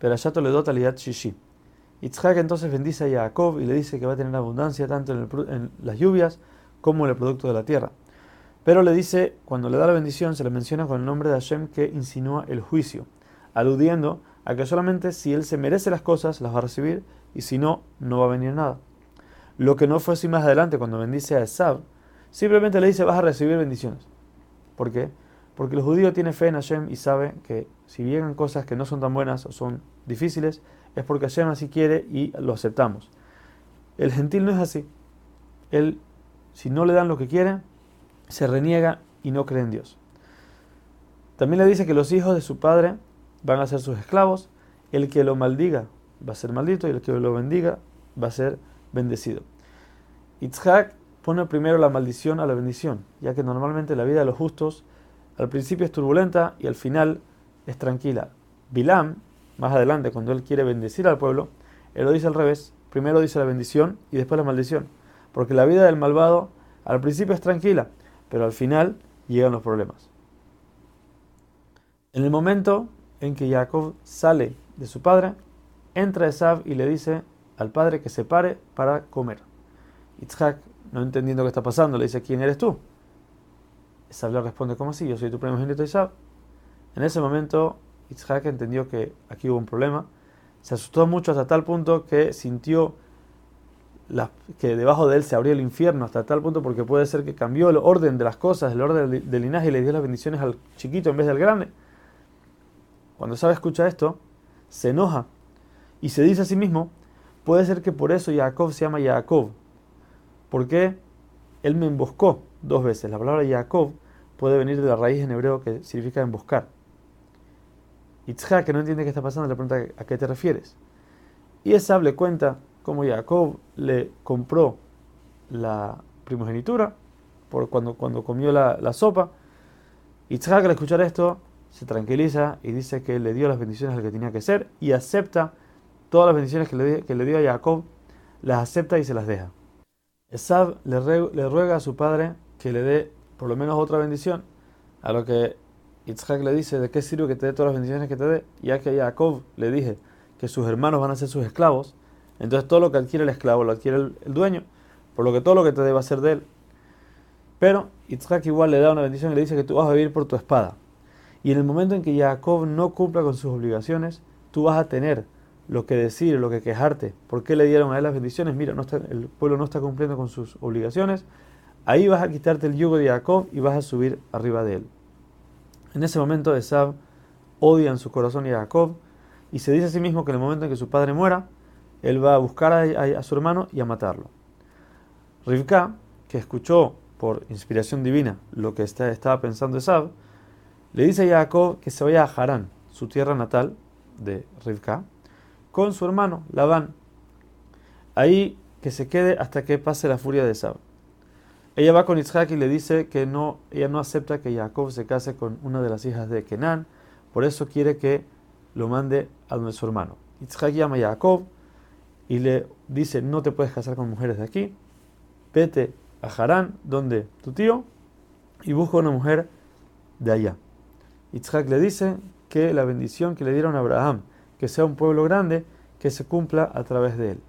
Perashat Toledot Aliyat Shishi. Yitzhak entonces bendice a Jacob y le dice que va a tener abundancia tanto en, en, las lluvias como en el producto de la tierra. Pero le dice, cuando le da la bendición, se le menciona con el nombre de Hashem que insinúa el juicio, aludiendo a que solamente si él se merece las cosas las va a recibir y si no, no va a venir nada. Lo que no fue así más adelante cuando bendice a Esab, simplemente le dice vas a recibir bendiciones. ¿Por qué? Porque el judío tiene fe en Hashem y sabe que si vienen cosas que no son tan buenas o son difíciles, es porque Hashem así quiere y lo aceptamos. El gentil no es así. Él, si no le dan lo que quiere, se reniega y no cree en Dios. También le dice que los hijos de su padre van a ser sus esclavos. El que lo maldiga va a ser maldito y el que lo bendiga va a ser bendecido. Itzhak pone primero la maldición a la bendición, ya que normalmente la vida de los justos al principio es turbulenta y al final es tranquila. Bilam, más adelante, cuando él quiere bendecir al pueblo, él lo dice al revés. Primero dice la bendición y después la maldición. Porque la vida del malvado al principio es tranquila, pero al final llegan los problemas. En el momento en que Jacob sale de su padre, entra Esav y le dice al padre que se pare para comer. Yitzhak, no entendiendo qué está pasando, le dice, ¿quién eres tú? Le responde, ¿cómo así? Yo soy tu primogénito Esav. En ese momento, Yitzhak entendió que aquí hubo un problema. Se asustó mucho hasta tal punto que sintió que debajo de él se abrió el infierno, hasta tal punto porque puede ser que cambió el orden de las cosas, el orden del linaje y le dio las bendiciones al chiquito en vez del grande. Cuando Esav escucha esto, se enoja y se dice a sí mismo, puede ser que por eso Jacob se llama Jacob, porque él me emboscó dos veces. La palabra Jacob puede venir de la raíz en hebreo que significa emboscar. Itzhak, que no entiende qué está pasando, le pregunta a qué te refieres. Y Esab le cuenta cómo Jacob le compró la primogenitura por cuando, cuando comió la, la sopa. Itzhak al escuchar esto se tranquiliza y dice que le dio las bendiciones al que tenía que ser y acepta todas las bendiciones que le, que le dio a Jacob, las acepta y se las deja. Esab le, le, ruega a su padre que le dé por lo menos otra bendición, a lo que Yitzhak le dice, ¿de qué sirve que te dé todas las bendiciones que te dé? Ya que a Jacob le dije que sus hermanos van a ser sus esclavos, entonces todo lo que adquiere el esclavo lo adquiere el, dueño, por lo que todo lo que te dé va a ser de él. Pero Yitzhak igual le da una bendición y le dice que tú vas a vivir por tu espada. Y en el momento en que Jacob no cumpla con sus obligaciones, tú vas a tener lo que decir, lo que quejarte. ¿Por qué le dieron a él las bendiciones? Mira, no está, el pueblo no está cumpliendo con sus obligaciones. Ahí vas a quitarte el yugo de Jacob y vas a subir arriba de él. En ese momento Esab odia en su corazón a Jacob y se dice a sí mismo que en el momento en que su padre muera, él va a buscar a, su hermano y a matarlo. Rivka, que escuchó por inspiración divina lo que estaba pensando Esab, le dice a Jacob que se vaya a Harán, su tierra natal de Rivka, con su hermano Labán. Ahí que se quede hasta que pase la furia de Esab. Ella va con Isaac y le dice que no, ella no acepta que Jacob se case con una de las hijas de Kenan, por eso quiere que lo mande a donde su hermano. Isaac llama a Jacob y le dice, no te puedes casar con mujeres de aquí, vete a Harán, donde tu tío, y busca una mujer de allá. Isaac le dice que la bendición que le dieron a Abraham, que sea un pueblo grande, que se cumpla a través de él.